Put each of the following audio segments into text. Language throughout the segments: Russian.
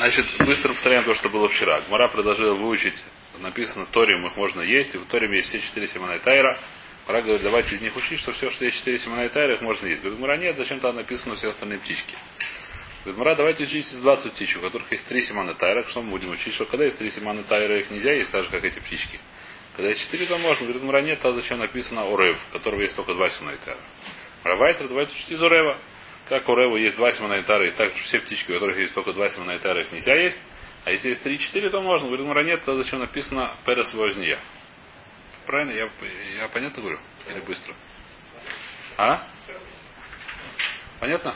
Значит, быстро повторяем то, что было вчера. Гмара предложила выучить, написано, Торим их можно есть, и в Торим есть все четыре Симона Тайра. Гмара говорит, давайте из них учить, что все, что есть четыре Симона Тайра, их можно есть. Говорит, Гмара нет, зачем там написано все остальные птички. Говорит, Гмара, давайте учить из 20 птичек, у которых есть три Симона Тайра. Что мы будем учить? Что когда есть три Симона Тайра, их нельзя есть, так же, как эти птички. Когда есть четыре, то можно. Говорит, Гмара нет, а зачем написано Орев, у которого есть только два Симона Тайра. Равайтер, давайте учить из Урева. Как у Рева есть два симонайтара, и также все птички, у которых есть только два симонайтара, их нельзя есть. А если есть три-четыре, то можно. Говорит, Мара нет, то зачем написано Перес Возния? Правильно? Я, я понятно говорю? Или быстро? А? Понятно?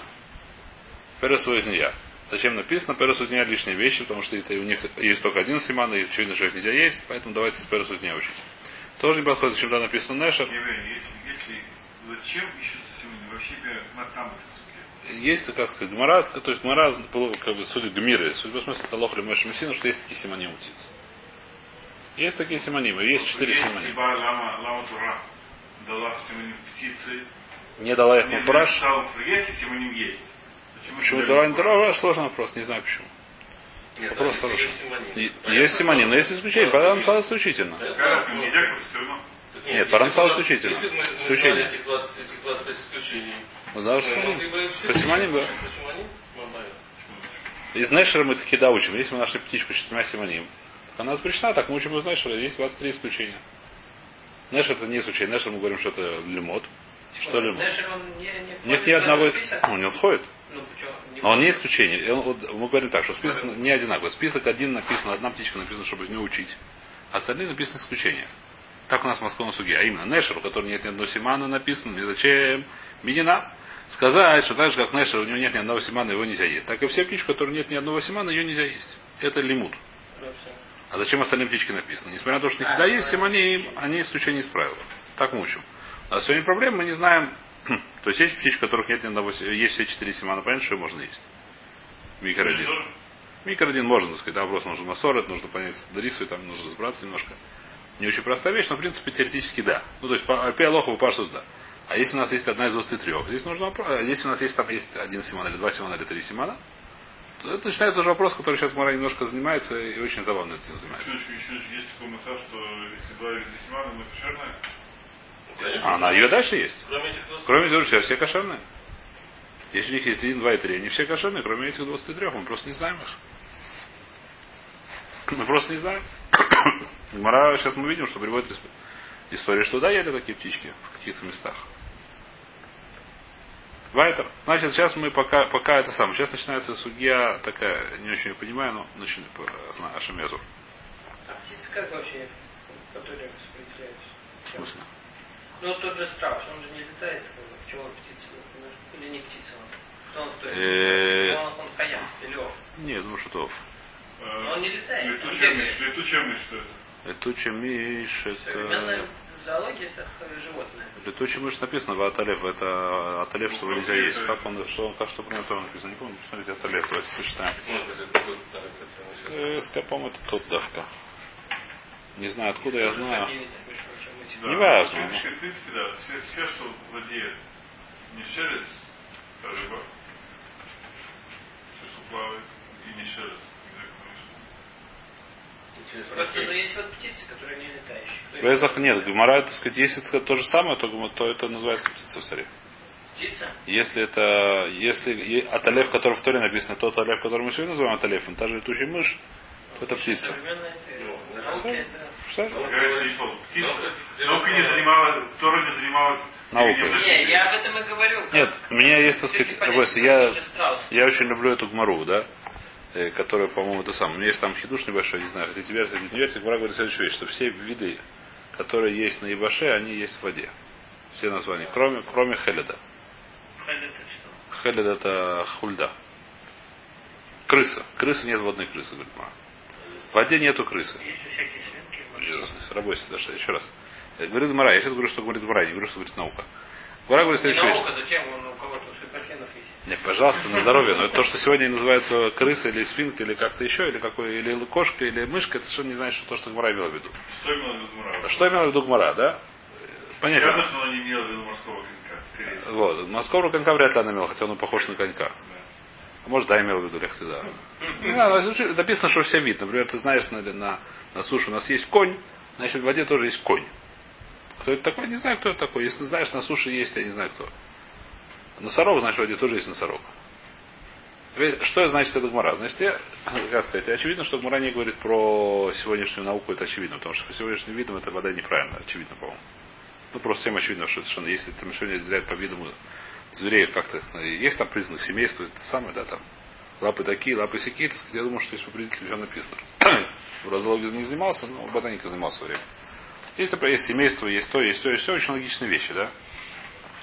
Перес Возния. Зачем написано? Перес Возния лишние вещи, потому что это у них есть только один симан, и очевидно, что их нельзя есть, поэтому давайте с Перес Возния учить. Тоже не подходит, зачем написано Нешер. Зачем ищутся сегодня вообще там есть, как сказать, гмара, то есть гмара, как бы, судит гмиры, судит в смысле это лох Меша Мессина, что есть такие симоним птиц. Есть такие симонимы, есть четыре симонима. Лама, лама Тура дала симоним птицы. Не дала их Муфраш. Если симоним есть. Почему, почему дала не? Сложный вопрос, не знаю почему. Нет, вопрос хороший. Есть симоним, но есть исключение. Потом стало исключительно. Нельзя все равно. Нет, Парамсал исключительно. Исключение. Эти 25 исключений. Да, по Симоним, да. Из Нешера мы таки да учим. Если мы нашли птичку с четырьмя Симоним, она запрещена, так мы учим из Нешера. Есть 23 исключения. Нешер это не исключение. Нешер мы говорим, что это лимот. Что лимот? Нет ни одного. Ну, не входит. Но он не исключение. Мы говорим так, что список не одинаковый. Список один написан, одна птичка написана, чтобы из нее учить. Остальные написаны исключения. Так у нас в Москве на суге. А именно Нешер, у которого нет ни одного симана написано, не зачем. Минина. Сказать, что так же, как Нешер, у него нет ни одного симана, его нельзя есть. Так и все птички, у которых нет ни одного симана, ее нельзя есть. Это лимут. А зачем остальные птички написаны? Несмотря на то, что у них да, есть симони, они исключение из правила. Так мы учим. А сегодня проблема, мы не знаем. то есть есть птички, у которых нет ни одного есть все четыре симана, понятно, что можно есть. Микродин. Микродин можно, так сказать, да, вопрос нужно насорить, нужно понять Дарису, там нужно разбираться немножко. Не очень простая вещь, но в принципе теоретически да. Ну, то есть по Алохову Паштус да. А если у нас есть одна из 23, здесь нужно а если у нас есть там есть один симан или два симана или три симана, то это начинается уже вопрос, который сейчас Мара немножко занимается и очень забавно этим занимается. Еще, есть такой мотав, что если два или три симана, мы кошерная? А она ее дальше есть. Кроме этих 23. Кроме этих все кошерные. Если у них есть один, два и три, они все кошерные, кроме этих 23, мы просто не знаем их. Мы просто не знаем. Мара, сейчас мы видим, что приводит историю, что да, ели такие птички в каких-то местах. Вайтер. Значит, сейчас мы пока, пока это самое. Сейчас начинается судья такая, не очень понимаю, но начинает по Ашамезу. А птицы как вообще по Торе распределяются? В смысле? Ну, тот же страус, он же не летает, почему он птица? Или не птица он? Он стоит? Он, он хаят, или ов? Нет, ну что Он не летает. Летучая мышь, летучая мышь, что это? Летучая мышь, это... Современная зоология это животное. Летучий мышь написано в Аталев. Это Аталев, что нельзя есть. Как он, что он, как что про него написано? Не помню, посмотрите, Аталев, давайте почитаем. Э, по-моему, это тут давка. Не знаю, откуда я знаю. Да, не важно. В принципе, да. Все, все, что владеет не шерец, рыба, все, что плавает, и не шерец. Просто, но есть вот птицы, которые не летающие. Везах нет. Гмара, так сказать, если это то же самое, то, то это называется птица в царе. Птица? Если это, если аталев, который в Торе написано, тот аталев, который мы сегодня называем аталефом, та же летучая мышь, то это птица. Что? Наука не занималась, Тора не занималась Наука. Не, я об этом и говорю. Нет, у меня есть, так сказать, я, я очень люблю эту гмару, да? Э, которая, по-моему, это самое. У меня есть там хидуш небольшой, не знаю, хотите версия, хотите не версия, Гмара говорит следующую вещь, что все виды, которые есть на Ибаше, они есть в воде. Все названия, кроме, кроме Хеледа. Хелед это хульда. Крыса. Крысы нет водной крысы, говорит Мара. В воде нету крысы. Рабойся даже, еще раз. Э, говорит Мара, я сейчас говорю, что говорит Мара, не говорю, что говорит наука. Гмара говорит следующую вещь. Наука, зачем он у кого-то у есть? Нет, пожалуйста, на здоровье. Но это то, что сегодня называется крыса или свинка, или как-то еще, или какой, или кошка, или мышка, это совершенно не значит, что то, что Гмара имел в виду. Что имел в виду Гмара? Что имел в виду Гмара, да? Понятно. Ясно, что он не имел в виду морского конька, скорее. Вот. Морского конька вряд ли она имела, хотя он похож на конька. Может, да, имел в виду лехты, да. Не написано, что все вид. Например, ты знаешь, на, на, на суше у нас есть конь, значит, в воде тоже есть конь. Кто это такой? Не знаю, кто это такой. Если знаешь, на суше есть, я не знаю кто. Носорог, в воде тоже есть носорог. Что значит это гмора? Я, как сказать, очевидно, что гмора не говорит про сегодняшнюю науку, это очевидно, потому что по сегодняшним видам это вода неправильно, очевидно, по-моему. Ну, просто всем очевидно, что совершенно, если там еще не разделяют по видам зверей как-то, есть там признак семейства, это самое, да, там, лапы такие, лапы сякие, так сказать, я думаю, что есть в определителе все написано. в разлоге не занимался, но ботаникой занимался время. Есть, есть семейство, есть то, есть то, есть все, очень логичные вещи, да.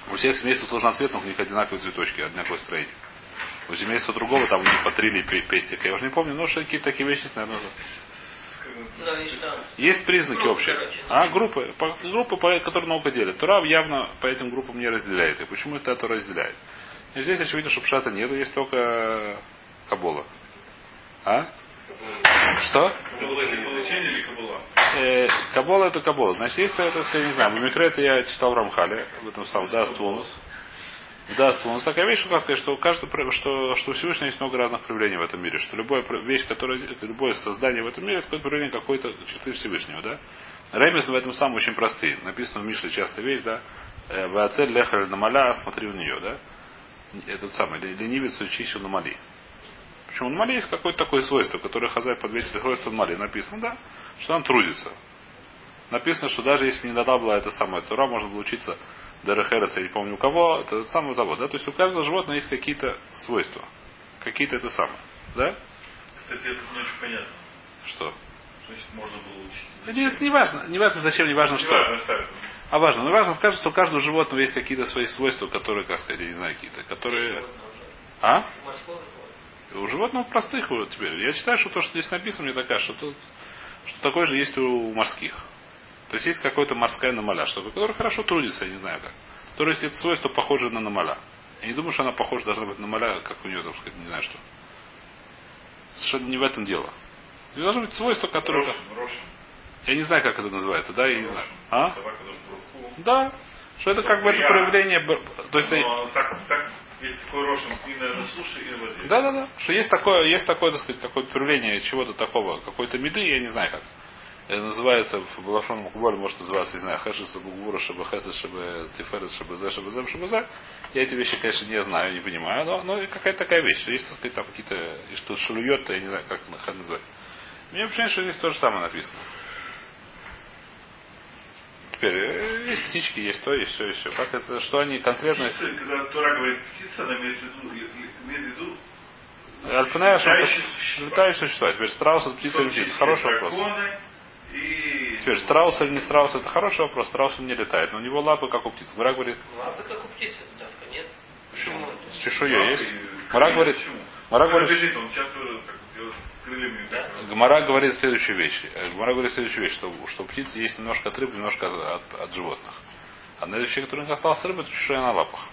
У всех семейств должноцветных у них одинаковые цветочки, одинаковое строение. У семейства другого там у них по три или пестика. Я уже не помню, но что какие-то такие вещи, наверное, есть признаки общие. А, группы, по, группы, по, которые наука делит. Тура явно по этим группам не разделяет. И почему это Тура разделяет? И здесь очевидно, что пшата нету, есть только Кабола. А? Что? Э, Кабола это Кабола. Значит, есть, это, сказать, не знаю, Мимикре это я читал в Рамхале, в этом самом Даст Тунус. Даст Тунус. Такая вещь, как сказать, что, каждый, что, что Всевышний есть много разных проявлений в этом мире. Что любая вещь, которая, любое создание в этом мире, это какое-то проявление какой-то черты Всевышнего, да? Ремес в этом самом очень простые. Написано в Мишле часто вещь, да? «Э, Вацель лехаль на маля, смотри в нее, да? Этот самый, ленивец учись на мали. Почему на Мали есть какое-то такое свойство, которое Хазай подветил свойство Мали. Написано, да, что он трудится. Написано, что даже если не дана была это самое Тура, можно было учиться Дерехерец, я не помню у кого, это самое того, да? То есть у каждого животного есть какие-то свойства. Какие-то это самое. Да? Кстати, это не очень понятно. Что? Значит, можно было учить. Да нет, не важно. Не важно, зачем, не важно, Не что. важно. А важно. Ну, важно, кажется, что у каждого животного есть какие-то свои свойства, которые, как сказать, я не знаю, какие-то, которые... А? У животных простых теперь. Я считаю, что то, что здесь написано, мне такая, что, тут, что такое же есть у морских. То есть есть какая-то морская намаля, что, которая хорошо трудится, я не знаю как. То есть это свойство похоже на намаля. Я не думаю, что она похожа должна быть на намаля, как у нее, так сказать, не знаю что. Совершенно не в этом дело. Нее должно быть свойство, которое... Рошин, Рошин. Я не знаю, как это называется, да, я не знаю. А? Да. Что это как бы это проявление... То есть, Но так, так, есть такой Рошин и суше, и воде. Да, да, да. Что есть такое, есть такое, так сказать, какое-то проявление чего-то такого, какой-то меды, я не знаю как. Это называется в Балашоном Кубале, может называться, не знаю, Хэшиса Бугвура, Шаба Хэса, Шаба Тиферет, Шаба Зе, Шаба Зем, Шаба Зе. Я эти вещи, конечно, не знаю, не понимаю, но, но какая-то такая вещь. что Есть, так сказать, там какие-то, что шалует, я не знаю, как это называть. Мне почему что здесь то же самое написано. Теперь, э, есть птички, есть то, есть все, есть все. Как это, что они конкретно... Птица, когда Тора говорит птица, она имеет в виду, имеет в виду Альпная, что летающие существа. летающие существа. Теперь страус это птица или птица? Хороший вопрос. И... Теперь страус или не страус, это хороший вопрос. Страус он не летает, но у него лапы как у птиц. Мара говорит, Лапы как у птицы, давка, нет? Почему? с чешуей есть. И- Мара говорит, Почему? Мара Он говорит, он часто крыльями. Да? Гмара говорит следующую вещь. Э, Гмара говорит следующую вещь, что, что у птиц есть немножко от рыб, немножко от, от, от животных. Одна из вещей, которая у них осталась рыбы, это чешуя на лапах.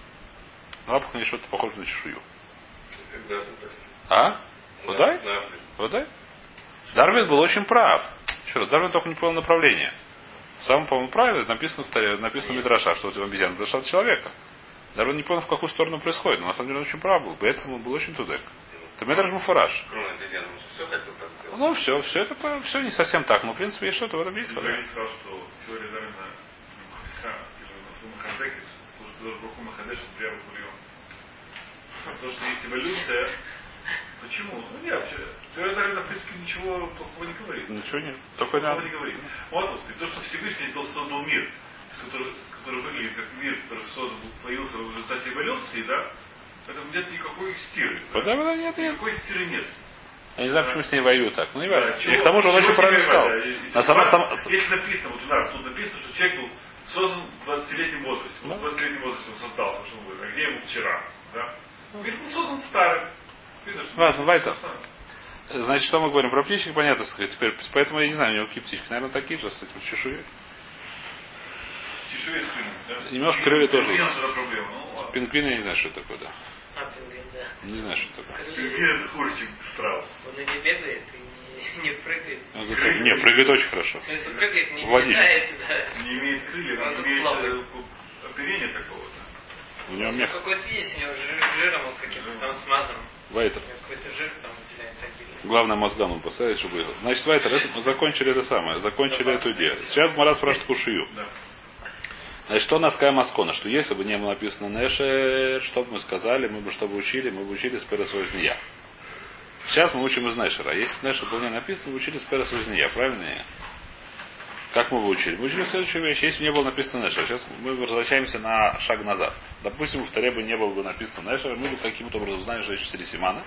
На лапах у что-то похоже на чешую. А? На- на- Удай? Дарвин был очень прав. Еще раз, Дарвин только не понял направление. Сам, по-моему, правильно написано в, Таре- написано в Мидраша, что у обезьяна от человека. Дарвин не понял, в какую сторону происходит, но на самом деле он очень прав был. Поэтому он был очень тудек. Это Медраж Муфараш. Ну, все, все это все не совсем так, но в принципе есть что-то в этом есть. Ибрагим сказал, что теория Мухаха, или Мухазекис, что Баху Махадеш бульон. То, что есть эволюция, почему? Ну нет, теория Дарвина, в принципе, ничего плохого не говорит. Ничего нет. Только Плохого не говорит. Вот, вот, то, что Всевышний то создал мир, который, который выглядит как мир, который создан, появился в результате эволюции, да, поэтому нет никакой стиры. Да, да, нет, нет. Никакой стиры нет. Я не знаю, почему с ней воюют так. Ну, не важно. Да, И к тому же он очень правильно сказал. На самом, и- сам- Здесь написано, вот у нас тут написано, что человек был создан в 20-летнем возрасте. Да. Вот в 20-летнем возрасте он создался, что он говорит, а где ему вчера? Да? Он говорит, он создан старым. Ладно, Вайтер. Значит, что мы говорим про птичек, понятно, сказать. Теперь, поэтому я не знаю, у него какие птички. Наверное, такие же с этим чешуей. Спины, да? Немножко крылья тоже есть. Ну. Пингвины, я не знаю, что это такое, да. А, да. Не знаю, что такое. Хуже, чем страус. Он и не бегает, и не, не прыгает. Ну, зато- Не, прыгает очень хорошо. Ну, если прыгает, не В водичке. летает, да. Не имеет крыльев, Он не тут имеет плавает. э, оперения такого-то. У него мех. Какой-то есть, у него жиром вот каким-то там смазанным. Вайтер. Какой-то жир там выделяется. Главное мозгану поставить, чтобы... Значит, Вайтер, это, мы закончили это самое, закончили эту идею. Сейчас Мара спрашивает Кушию. Значит, что у нас Кая Маскона? Что если бы не было написано Неше, что бы мы сказали, мы бы что бы учили, мы бы учили с Перес Возния. Сейчас мы учим из Нешера. Если бы Нешер был не написан, мы учили с Перес Возния. Правильно? Как мы бы учили? Мы учили следующую вещь. Если не было написано Нешер, сейчас мы возвращаемся на шаг назад. Допустим, в Таре бы не было бы написано Нешер, мы бы каким-то образом знали, что есть четыре Симана.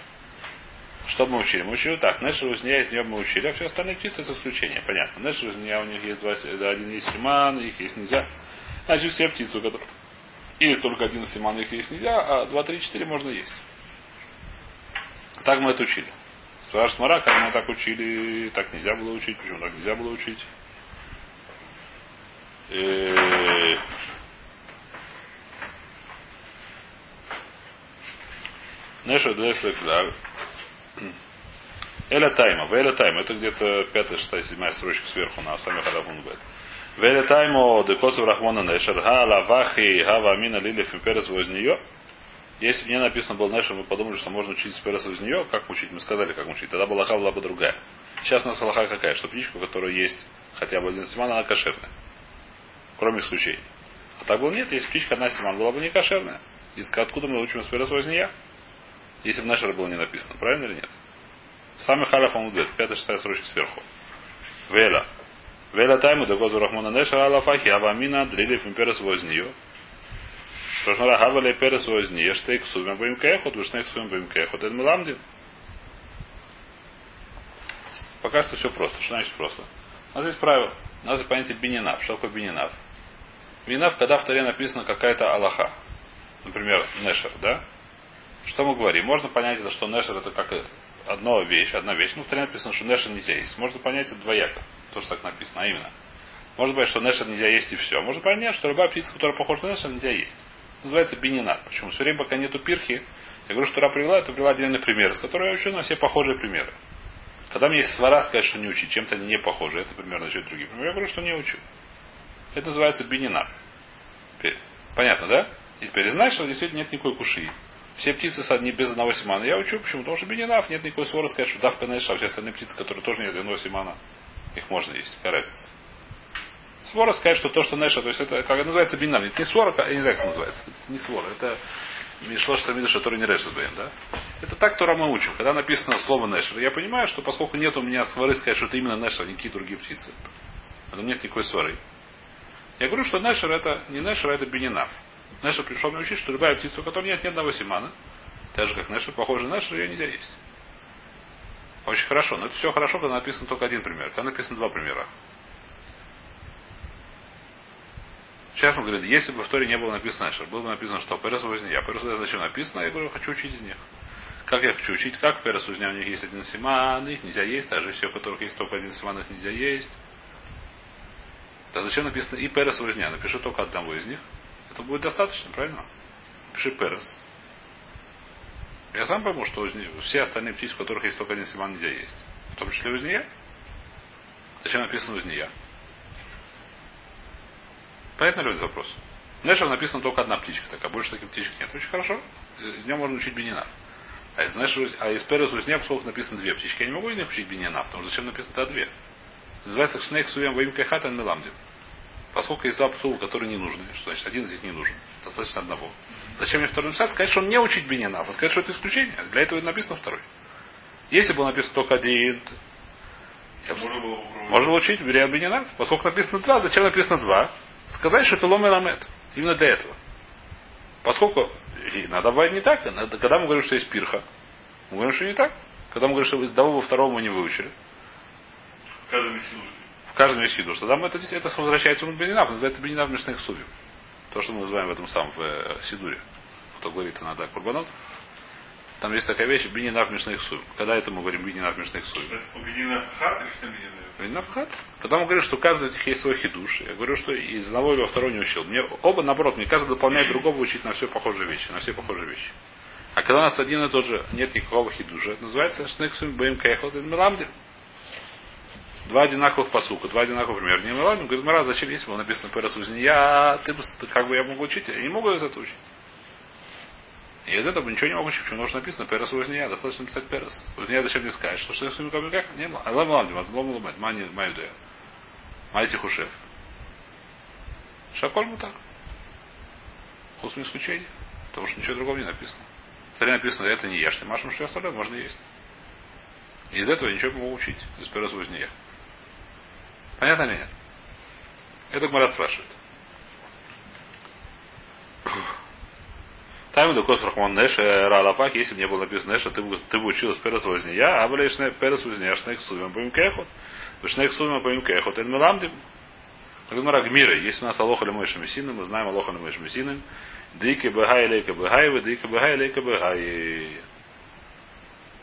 Что мы учили? Мы учили так. Нешер Узния из нее мы учили, а все остальные птицы с исключением. Понятно. Нешер Узния у них есть два, один есть Симан, их есть нельзя. Значит, все птицы, у которых есть только один Симан, их есть нельзя, а два, три, четыре можно есть. Так мы это учили. Спрашивает Мара, как мы так учили, так нельзя было учить, почему так нельзя было учить? Э, Неша Деслеклар. Эля Тайма. Эля Тайма. Это где-то пятая, шестая, седьмая строчка сверху на сами Хадафун говорит. Веля Таймо Декосов Рахмона Нешер Ха Лавахи Хава Амина Лилев Перес из нее. Если бы не написано было Нешер, мы подумали, что можно учить с Перес из нее. Как учить? Мы сказали, как учить. Тогда была была бы другая. Сейчас у нас Аллаха какая? Что птичка, у есть хотя бы один симан, она кошерная. Кроме исключений. А так было нет, если птичка одна симан была бы не кошерная. Из откуда мы учим с Перес из нее? Если бы Нешер было не написано. Правильно или нет? Сами Халаф он говорит, пятая, шестая строчка сверху. Вела. Веля тайму до гозу рахмона неша алафахи авамина дрилив имперес вознию. Шошнара хавале перес вознию. Штейк сувим боим кехот, вишнейк сувим боим кехот. Это меламдин. Пока что все просто. Что значит просто? У нас есть правило. У нас есть понятие бининав. Что такое бининав? Бининав, когда в таре написано какая-то Аллаха. Например, Нешер, да? Что мы говорим? Можно понять, что Нешер это как одна вещь, одна вещь. Ну, в таре написано, что Нешер нельзя есть. Можно понять это двояко. То, что так написано, а именно. Может быть, что Нешер нельзя есть и все. Может понять, что любая птица, которая похожа на Нешер, нельзя есть. Называется бининат. Почему? Все время, пока нету пирхи, я говорю, что Ра привела, это привела отдельный пример, с которой я учу на все похожие примеры. Когда мне есть свара сказать, что не учить, чем-то они не похожи, это примерно насчет других примеров, я говорю, что не учу. Это называется бининар. Понятно, да? И теперь знаешь, что действительно нет никакой куши. Все птицы одни без одного симана. Я учу, почему? Потому что бининав, нет никакой свора сказать, что давка наиша, все остальные птицы, которые тоже нет одного симана, их можно есть. Какая разница? Свора сказать, что то, что Неша, то есть это как называется бинам. Это не свора, я не знаю, как называется. Это не свора, это Мишлош Самида, который не Решес да? Это так, Тора мы учим. Когда написано слово Нешер, я понимаю, что поскольку нет у меня свары сказать, что это именно Нешер, а не какие другие птицы. Это нет никакой свары. Я говорю, что Нешер это не Нешер, а это Бенинав. Нешер пришел мне учить, что любая птица, у которой нет ни одного симана, так же как Нешер, похоже на Нешер, ее нельзя есть. Очень хорошо. Но это все хорошо, когда написано только один пример. Когда написано два примера. Сейчас мы говорим, если бы в Торе не было написано что было бы написано, что Перес. А Перес зачем написано? Я говорю, хочу учить из них. Как я хочу учить? Как Перес? У них есть один симан, их нельзя есть, даже все, у которых есть только один симан, их нельзя есть. Да зачем написано и Перес возня? Напиши только одного из них. Это будет достаточно, правильно? Пиши Перес. Я сам пойму, что все остальные птицы, у которых есть только один симан, нельзя есть. В том числе узния. Зачем написано узния? Понятно ли этот вопрос? Нешев написано только одна птичка, так, а больше таких птичек нет. Очень хорошо. Из нее можно учить бенинав. А из, знаешь, а из Перес узня, поскольку написано две птички, я не могу из них учить бенинав, потому что зачем написано-то две? Называется снег суем во имя кайхата ламдин. Поскольку есть два псува, которые не нужны, что значит один из них не нужен. Достаточно одного. Зачем мне второй написать? Сказать, что он не учить бенинав, а сказать, что это исключение. Для этого и написано второй. Если бы написано только один, я можно, было можно учить Берия Бенинав. Поскольку написано два, зачем написано два? Сказать, что это лом ламет. Именно для этого. Поскольку и надо бывает не так. Когда мы говорим, что есть пирха, мы говорим, что не так. Когда мы говорим, что из того второго мы не выучили. Есть В каждом есть хидуш. Тогда мы это, это возвращается в Бенинав. Называется Бенинав Мишных Сувим. То, что мы называем в этом самом в э, Сидуре. Кто говорит, надо курбанот. Там есть такая вещь, бининав мишных суем. Когда это мы говорим бининав мишных суем? Бининав хат что. Когда мы говорим, что каждый из них есть свой хидуш, я говорю, что из одного или второго не учил. Мне оба, наоборот, мне каждый дополняет другого учить на все похожие вещи, на все похожие вещи. А когда у нас один и тот же нет никакого хидуша, это называется шнексуем бэм кайхот и меламдин. Два одинаковых посука, два одинаковых примера. Не меламдин, говорит, Мара, зачем если было написано пересузин? Я, ты, как бы я могу учить, я не могу из этого учить. И из этого ничего не могу учить, почему нужно написано Перес Узния, достаточно написать Перес. Узния зачем мне сказать, что Шнех Сумим как не было. Алам Ламди, Мазглом Лумет, Мани Майдуя. Майти Хушев. Шаколь так. Хусм исключение. Потому что ничего другого не написано. Смотри, написано, это не ешь, ты машем, что остальное можно есть. Из этого ничего не могу учить. Из Перес Узния. Понятно или нет? Это Гмара спрашивает. Там до Косфрахман Неш, Ралафак, если бы не было написано Неша, ты бы, ты бы училась Перес Возния, а были Перес Возния, Шнек Сувим Паим Кехот. Шнек Сувим Паим Кехот, Эль Меламдим. Гмара Гмира, есть у нас Алоха Лемой Шамисиным, мы знаем Алоха Лемой Шамисиным. Дики Бехай Лейка Бехай, вы Дики Бехай Лейка Бехай.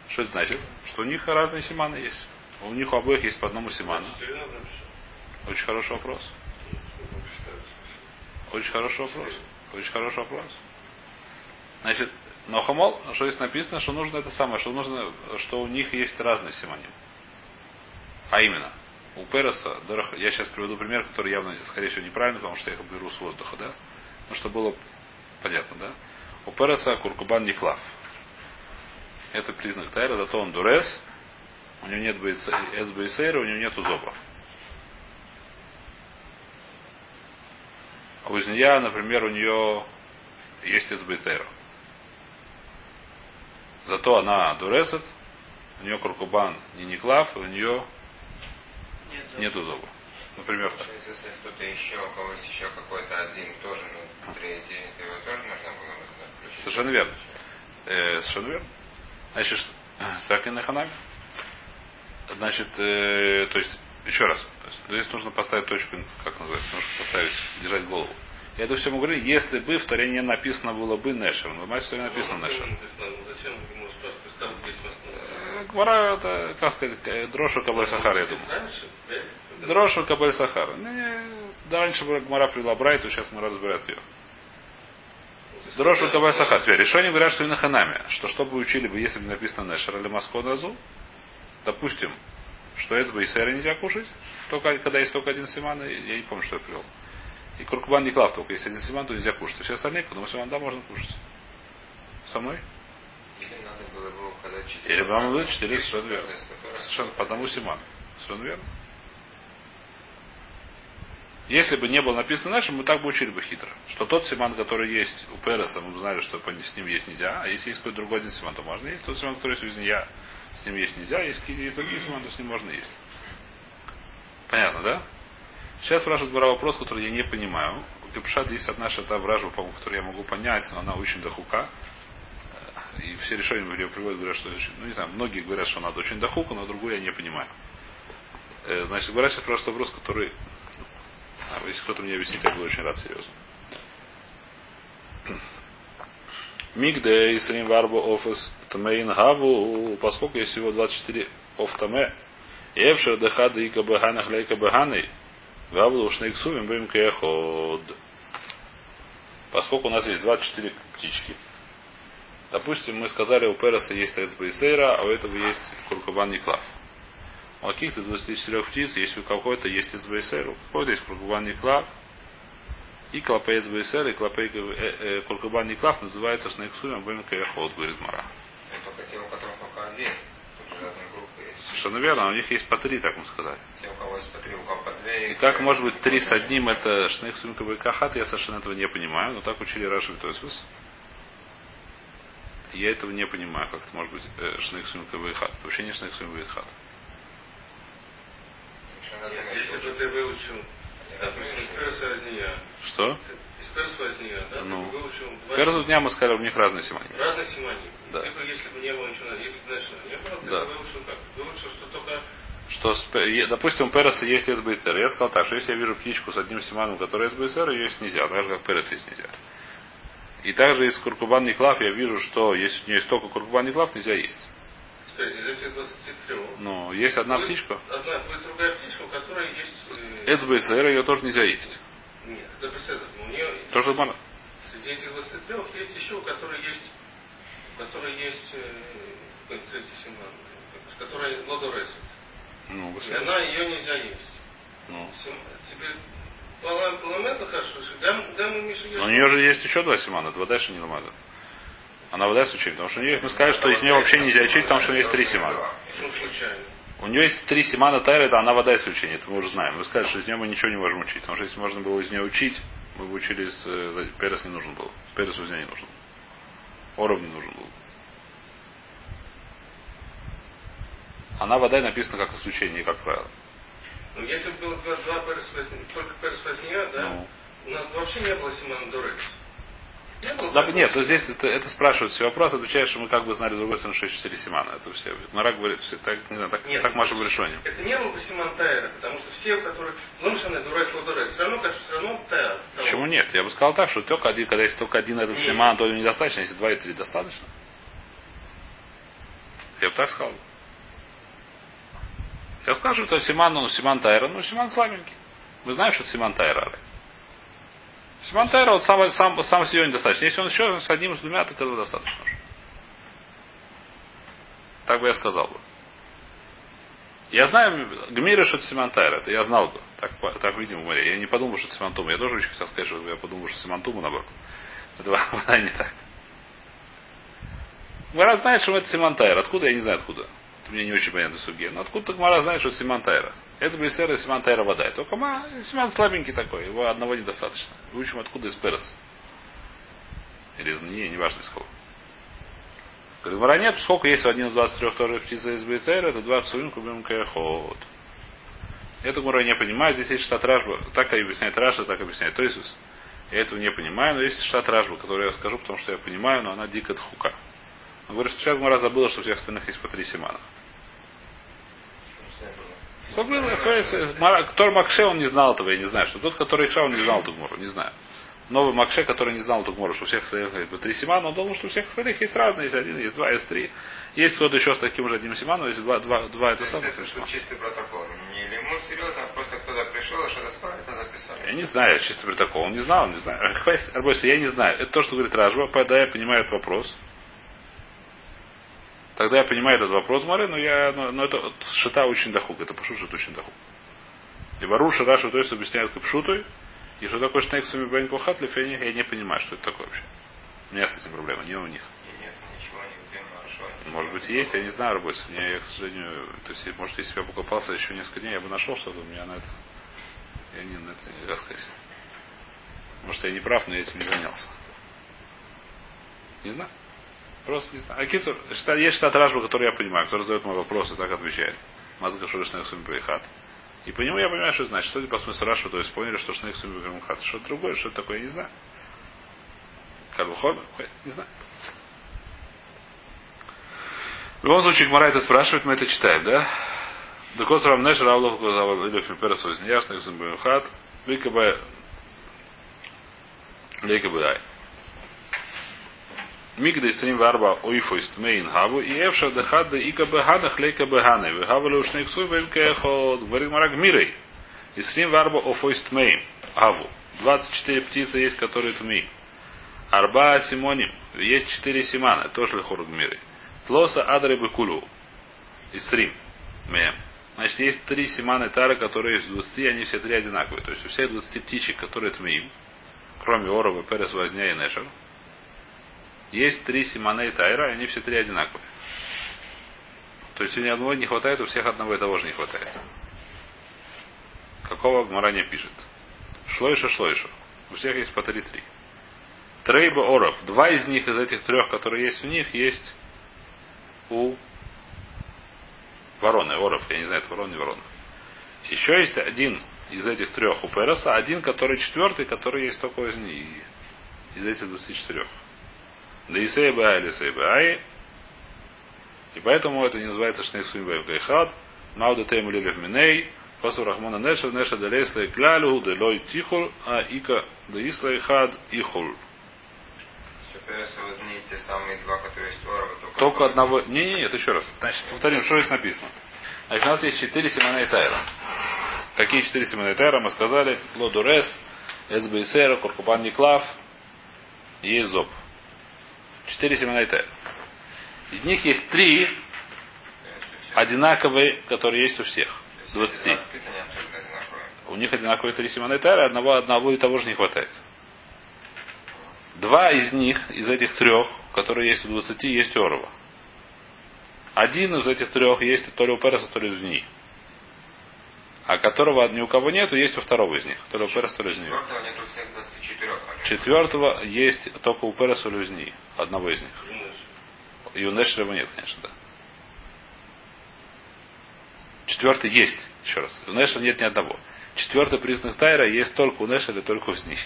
Что это значит? Что у них разные симаны есть. У них у обоих есть по одному симану. Очень хороший вопрос. Очень хороший вопрос. Очень хороший вопрос. Значит, но хамол, что здесь написано, что нужно это самое, что нужно, что у них есть разные симоним. А именно, у Переса, я сейчас приведу пример, который явно, скорее всего, неправильный, потому что я их беру с воздуха, да? Ну, чтобы было понятно, да? У Переса куркубан не клав. Это признак Тайра, зато он дурес, у него нет эцбейсейра, у него нет зоба. У Зния, например, у нее есть эцбейсейра. Зато она дуресет, у нее куркубан не никлав, у нее Нет, нету зуба. Например, так. Если кто-то еще, у кого есть еще какой-то один тоже, ну, третий, его тоже можно было включить? Совершенно верно. Э, совершенно верно. Значит, так и на ханаме. Значит, э, то есть, еще раз, здесь нужно поставить точку, как называется, нужно поставить, держать голову. Я это все говорю, если бы в Таре не написано было бы Нешер. Но в Мать написано Нешер. Гмара это, как сказать, Дрошу Кабель Сахар, я думаю. Дрошу Кабель Сахар. Да, раньше Гмара привела Брайту, сейчас Гмара разбирает ее. Дрошу Кабель Сахар. Теперь решение говорят, что и на Ханаме, что что бы учили бы, если бы написано Нешер или Москва Назу, допустим, что Эцба и Сэра нельзя кушать, только, когда есть только один симан, я не помню, что я привел. И куркубан не клав только. Если один симан, то нельзя кушать. Все остальные, потому что да, можно кушать. Со мной? Или надо было бы указать 4. Или вам будет 4 совершенно верно. Совершенно по одному симану. Совершенно верно. Если бы не было написано нашим, мы так бы учили бы хитро. Что тот симан, который есть у Переса, мы знали, что с ним есть нельзя. А если есть какой-то другой один симан, то можно есть. Тот симан, который есть у Зинья, с ним есть нельзя. Есть другие симан, то с ним можно есть. Понятно, да? Сейчас спрашивают Бара вопрос, который я не понимаю. У Кипшат есть одна шата вража, по которую я могу понять, но она очень дохука. И все решения в нее приводят, говорят, что ну не знаю, многие говорят, что надо очень дохука, но другую я не понимаю. Э, значит, говорят сейчас просто вопрос, который а, если кто-то мне объяснит, я буду очень рад серьезно. Мигде и Срим Варбо Офис Тамейн Хаву, поскольку есть всего 24 оф Таме, Евшер Дехада и Кабахана Хлейка Баханой, Гавлу Ушнейксувим будем кеход. Поскольку у нас есть 24 птички. Допустим, мы сказали, у Переса есть Таец Бейсейра, а у этого есть Куркубан Никлав. У каких-то 24 птиц, если у какой-то есть Таец Бейсейра, у какой-то есть Куркубан Никлав, и Клапеец Бейсер, и Клапей э, э, Куркубан Никлав называется Шнейксувим будем кеход, говорит Мара. Только те, у которых только один. Совершенно верно, у них есть по три, так мы сказали. Те, у кого есть по три, у кого по две. И как может быть три с одним, это шнех сумка кахат, я совершенно этого не понимаю, но так учили Раши Тойсус. Я этого не понимаю, как это может быть э, шнех сумка хат. Это вообще не шнех сумка хат. Если бы ты выучил, Что? Из да? Ну. Ты выучил два... Персу дня мы сказали, у них разные симани. Разные симани. Да. Бы, если бы не было ничего, если бы дальше не было, ты Да. бы выучил как? Выучил, что только Что, допустим, у Переса есть СБСР. Я сказал так, что если я вижу птичку с одним симаном, который СБСР, ее есть нельзя, так же, как Перес есть нельзя. И также из Куркубан Никлав я вижу, что если у нее есть только Куркубан Никлав, нельзя есть. Теперь из этих 23 Но есть одна будет птичка. Одна, будет другая птичка, у которой есть... Э, СБСР ее тоже нельзя есть. Нет, это беседа. У нее То же самое. среди этих 23 есть еще, у которой есть, у которой есть э, третий символ, которая лодоресит. Ну, И она ее нельзя есть. Ну. Миша Но у нее же есть еще два симана, два дальше не ламадат. Она вода исключение. Потому что у нее, мы сказали, что из нее вообще нельзя учить, потому что у нее есть три симана. У нее есть три симана тайра, это она вода исключение, это мы уже знаем. Мы сказали, что из нее мы ничего не можем учить. Потому что если можно было из нее учить, мы бы учились, э, Перес не нужен был. Перес из нее не нужен. Оров не нужен был. Она вода написана как исключение, как правило. Ну, если бы было два, два перес, только перес да, ну. у нас бы вообще не было Симана Дурекс. Да, нет, то здесь это, это спрашивают все вопросы, отвечаешь, что мы как бы знали с другой стороны, что есть 4 Симана. Это все. Мара говорит, все, так, не знаю, так, нет, так Маша решение. Это не было бы Симан Тайра, потому что все, которые. Ну, Мишаны, דורס, לא דורס, все равно, как все равно טהרה. Почему нет? Я бы сказал так, что только один, когда есть только один этот нет. סימן, то недостаточно, если два и три достаточно. Я бы так сказал. Я скажу, что סימן, ну, סימן טהרה, ну, סימן слабенький. Мы знаем, что это סימן טהרה. סימן טהרה вот сам, сам, сам себе недостаточно. Если он еще с одним, с двумя, то этого достаточно. Так бы я сказал бы. Я знаю, Гмира, что это Симантайра, это я знал бы. Так, так видимо, в море. Я не подумал, что это Симантума. Я тоже очень хотел сказать, что я подумал, что Симантума наоборот. Это вода не так. Гмара знает, что это Симантайра. Откуда? Я не знаю откуда. Это мне не очень понятно суге. Но откуда Гмара знает, что это Симантайра? Это Бейсера Симан Тайра вода. Только ма, Симан слабенький такой, его одного недостаточно. Учим откуда из Перес. Или из не, неважно из кого. Говорит, вора нет, сколько есть 1 из 23 тоже птица из Бейсера, это два псуин кубим кэхот. Это Гура не понимает, здесь есть штат Рашба, так и объясняет Раша, так и объясняет То есть Я этого не понимаю, но есть штат Рашба, который я скажу, потому что я понимаю, но она дико хука. Он говорит, что сейчас Гура забыла, что у всех остальных есть по три симана. Тор Макше он не знал этого, я не знаю. Что тот, который Иша, он не знал эту гмору, не знаю. Новый Макше, который не знал эту гмору, что у всех остальных по три симана, он думал, что у всех остальных есть разные, есть один, есть два, есть три. Есть кто-то еще с таким же одним симаном, есть два, два, два это самое. Это чистый протокол. Не лимон серьезно, а просто кто-то пришел, а что-то сказал, это записали. Я не знаю, чистый протокол. Он не знал, не знаю. Арбойся, я не знаю. Это то, что говорит Ражба, да, я понимаю этот вопрос. Тогда я понимаю этот вопрос, Маре, но я, но, но это шита очень дохук, это пошут шит очень дохук. И Баруша Раша то есть объясняет капшутой, и что такое штейк суми бен кохат я не понимаю, что это такое вообще. У меня с этим проблема, не у них. Может быть, есть, я не знаю, работать. Мне, я, к сожалению, то есть, может, если бы я покопался еще несколько дней, я бы нашел что-то, у меня на это. Я не на это не рассказываю. Может, я не прав, но я этим не занялся. Не знаю. Просто не знаю. Акицур, есть штат Рашба, который я понимаю, который задает мои вопросы, так отвечает. Мазга Шуришнех Суми Пейхат. И по нему я понимаю, что значит. Что по смыслу Рашу, то есть поняли, что Шнех Суми Пейхат. Что-то другое, что такое, я не знаю. Карбуход, не знаю. В любом случае, Гмара это спрашивает, мы это читаем, да? Декот Рамнеш Равлов Илюфим Перес Вознеяшных Зумбюхат Викаба Лейкабай. Мигда Исрим Варба Уифойст Мейн Хаву и Эвша Дахад Ика Бехана Хлейка Бехана. Вы Хаву Леушнейк Суй Вемкехот. Говорит Марак Мирой. Исрим Варба Офойст Мейн Хаву. 24 птицы есть, которые тми. Арба Симоним. Есть 4 симана. Тоже Лехоруг Мирой. Тлоса Адры Бекулу. Исрим. Мем. Значит, есть три симаны тары, которые из 20, они все три одинаковые. То есть у всех 20 птичек, которые тмиим, кроме Орова, Перес, Возня и Нешер, есть три симоней тайра, и они все три одинаковые. То есть у ни одного не хватает, у всех одного и того же не хватает. Какого Гмара не пишет? Шлойша, шлойша. У всех есть по три-три. Трейба оров. Два из них, из этих трех, которые есть у них, есть у вороны. Оров. Я не знаю, это ворон, не ворона. Еще есть один из этих трех у Переса, один, который четвертый, который есть только из, из этих 24. Да и сейба или сейба И поэтому это не называется шней суимбэм гайхад. Мауда тейму лилев миней. Фасу рахмана неша, неша далейсла и клялю, делой тихул, а ика и хад есть только, одного. Не, не, нет, еще раз. Значит, повторим, что здесь написано. Значит, у нас есть четыре семена Тайра. Какие четыре семена Тайра? Мы сказали Лодурес, אצבע יתרה, קורקבן נקלף и זפק. Четыре סימן а טהרה. Из них есть три одинаковые, которые есть у всех. Двадцати. У них одинаковые три סימן а טהרה, одного, одного и того же не хватает. Два из них, из этих трех, которые есть у 20, есть у עורב а. Один из этих трех есть то ли у פרס а, то ли у עזניה. А которого ни у кого нету, есть у второго из них. То ли у Переса, то ли у Зни. Четвертого нет у всех 24. Четвертого есть только у Переса или у Зни. Одного из них. И у Нешера его нет, конечно, да. Четвертый есть, еще раз. У Нешера нет ни одного. Четвертый признак Тайра есть только у Нешера, только у Зни.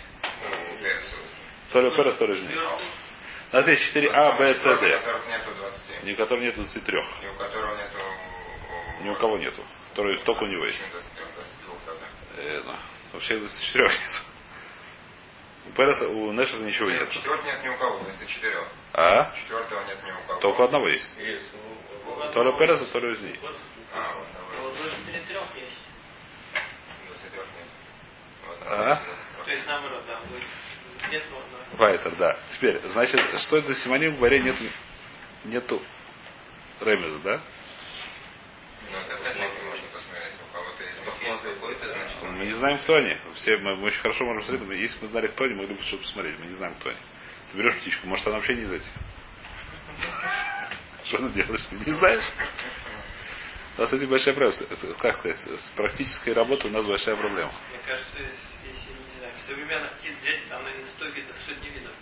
То ли у Переса, то ли у Зни. У нас есть 4 А, Б, С, Д. которых нету 20. Ни у которого нет 23. Ни у которого нету... Ни у кого нету. Который только у него есть. Почему 23? 22 тогда. Э, ну, вообще 24 нет. У Переса, у Нешера ничего Нет. Четвертого нет ни у кого, вместо четырех. А? Четвертого нет ни у кого. Только у одного есть. Есть. у- То ли у Переса, то ли у Зни. А, 23 трех есть. 23 нет. Вот, А? То есть наоборот, да, одного. Вайтер, да. Теперь, значит, что это за симоним в горе нет, нету ремеза, да? Ну, это опять можно можно посмотреть. У кого-то есть Посмотреть. какой-то, значит, он Мы не знаем, кто они. Все, мы, мы очень хорошо можем посмотреть, но если бы мы знали, кто они, могли бы что-то посмотреть. Мы не знаем, кто они. Ты берешь птичку, может, она вообще не из этих. Что ты делаешь? Ты не знаешь? У нас этим большая проблема. Как сказать, с практической работой у нас большая проблема. Мне кажется, если, не знаю, современных птиц взять, там, наверное, 100 видов, сотни видов.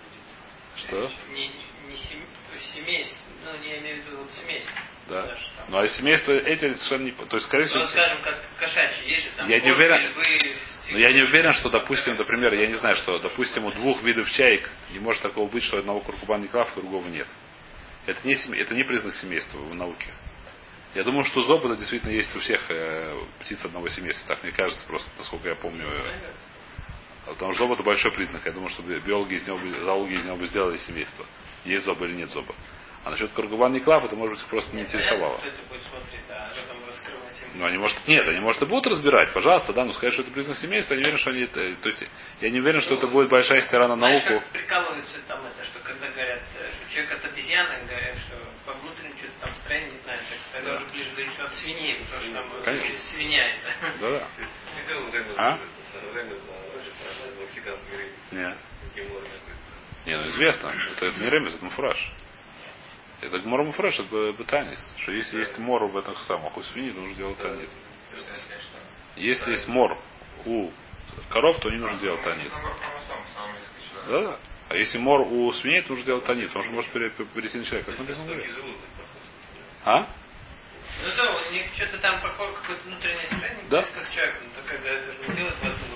Что? Не, не сем... то есть семейств, ну, не имею в виду семейств. Да. Даже там. Ну а семейство эти совершенно не... То есть, скорее всего, Ну, скажем, как кошачьи, есть же там Я не уверен- львы, Но я не уверен, что, допустим, например, я не знаю, что, допустим, у двух видов чаек не может такого быть, что одного куркубан не клав, а другого нет. Это не, семей- это не признак семейства в науке. Я думаю, что зоб это действительно есть у всех э, птиц одного семейства. Так мне кажется просто, насколько я помню. э, Потому что зоб это большой признак. Я думаю, что би- биологи из него, бы- зоологи из него бы сделали семейство. Есть зоба или нет зоба. А насчет кургубан и клав, это может быть их просто не интересовало. Ну, они, может, нет, они, может, и будут разбирать, пожалуйста, да, но сказать, что это признак семейства, я не уверен, что они, то есть, я не уверен, что это будет большая стара на Знаешь, науку. как прикалываются там это, что когда говорят, э, что человек от обезьяны, говорят, что по внутреннему что-то там строение, не знаю, так, тогда уже ближе говорить, что от свиньи, потому что там Конечно. свинья это. Да-да. А? Мексиканском рынке. Не. Ну известно. Это, это не ремес, это муфраж. Это гмор муфраж, это бытанис. Что если есть мор в этих самых у свиньи, то нужно делать танит. Если есть мор у коров, то не нужно делать танит. Набор хромосом, самый низкий человек. Да-да. А если мор у свиней, то нужно делать танит, потому что может пере- перейти на человека. Как написано Горе. А? Ну да, у них что-то там проходит какое-то внутреннее состояние, Да. близко к человеку, но только когда это же делать в одну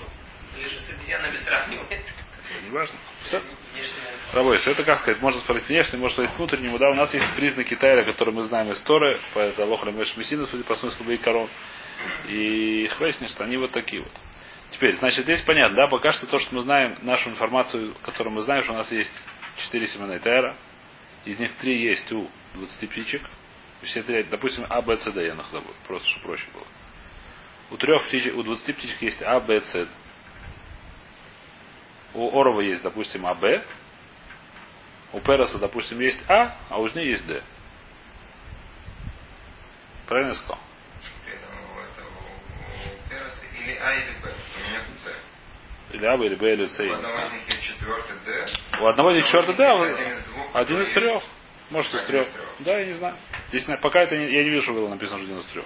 же с обезьянами сравнивать. Не важно. Все. Рабойс, это как сказать, можно смотреть внешне, можно смотреть внутреннему. Да, у нас есть признаки Тайра, которые мы знаем из Торы, по это Лохра Меш Мессина, судя по смыслу Бейкарон. И выяснилось, что они вот такие вот. Теперь, значит, здесь понятно, да, пока что то, что мы знаем, нашу информацию, которую мы знаем, что у нас есть 4 семена Тайра, из них 3 есть у 20 птичек, все три, допустим, А, Б, С, Д, я их забыл, просто чтобы проще было. У трех птичек, у 20 птичек есть А, Б, С. У Орова есть, допустим, АБ, у Переса, допустим, есть А, а у Жни есть Д. Правильно я сказал? Или А, или Б. У меня тут С. Или А, или Б, или С. У одного из них есть четвертый Д. У одного есть четвертый Д, а Один у- из двух, один из трех. Может, из Один трех. Да, я не знаю. Здесь пока это не- я не вижу, что было написано, что один из трех.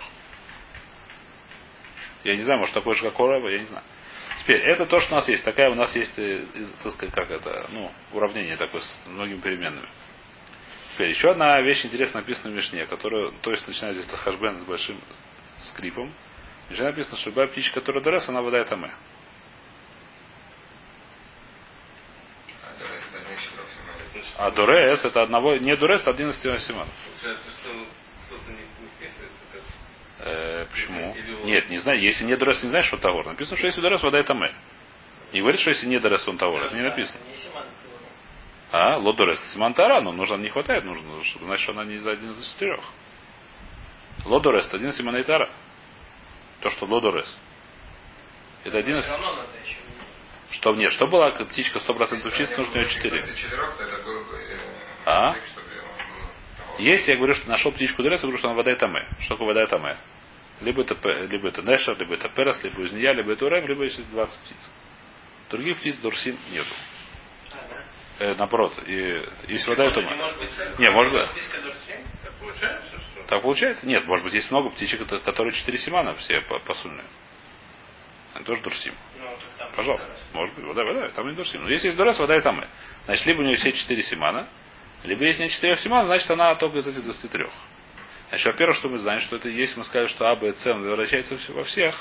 Я не знаю, может такой же, как у Рэба, я не знаю. Теперь, это то, что у нас есть. Такая у нас есть, э, из- так сказать, как это, ну, уравнение такое с многими переменными. Теперь, еще одна вещь интересно написана в Мишне, которая, то есть, начинает здесь Хашбен с большим скрипом. В Мишне написано, что любая птичка, которая дорос, она вода это мы. А Дорес это один из семей. А Дорес это одного, не Дорес, это 11 Симан. Получается, что кто-то не, не вписывается, Э, почему? Нет, не знаю. Если не Дорес, не знаешь, что Тавор. Написано, что если Дорес, вода это мы. Не говорит, что если не Дорес, он Тавор. Это не написано. А, Лодорес Симантара, но нужно, не хватает, нужно, чтобы знать, что она не из один из четырех. Лодорес это один Симонайтара. То, что Лодорес. Это один из... Что нет, что была птичка 100% чистая, нужно у нее 4. Если четырех, то это было бы... э, А? так, чтобы он был того. Если я говорю, что нашел птичку Дорес, я говорю, что она вода это мы. Что такое вода это мы? Либо это, либо это Нешер, либо это Перес, либо Узния, либо это Урем, либо если 20 птиц. Других птиц Дурсин нету. А, да? э, наоборот, и, если вода, то... Не может быть. Не, может быть. Так получается? Нет, может быть, есть много птичек, это- которые четыре семана все по- посульные. Они тоже дурсим. Ну. Пожалуйста. Может быть, вода, вода, там и дурсим. Но если есть дурес, вода и там и. Значит, либо у нее все четыре семана, либо если нет четырех семан, значит она только из этих 23. Значит, во-первых, что мы знаем, что это если мы сказали, что А, Б, С возвращается во всех,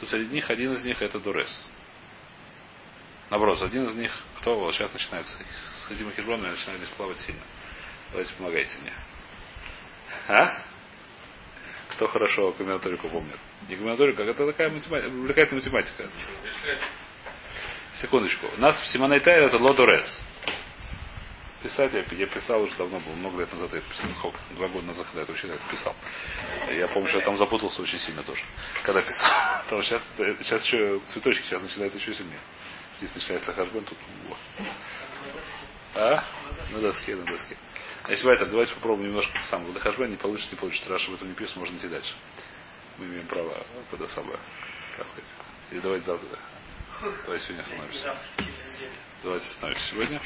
то среди них один из них это дурес. Наоборот, один из них, кто вот сейчас начинается, с Хазима Хижбона я начинаю здесь плавать сильно. Давайте помогайте мне. А? Кто хорошо комбинаторику помнит? Не комбинаторику, как это такая математика, увлекательная математика. Секундочку. У нас в Симонайтайре это лодорес. Писать я, я писал уже давно был, много лет назад я писал, сколько? Два года назад, когда я это вообще это писал. Я помню, что я там запутался очень сильно тоже, когда писал. Потому что сейчас, сейчас еще цветочки сейчас начинают еще сильнее. Здесь начинается хашбен, тут во. А? На доске, на доске. Значит, Вайтер, давайте попробуем немножко сам. Вот хашбен не получится, не получится. Раша об этом не пишет, можно идти дальше. Мы имеем право, куда самое, как сказать. Или давайте завтра. Давайте сегодня остановимся. Давайте остановимся сегодня.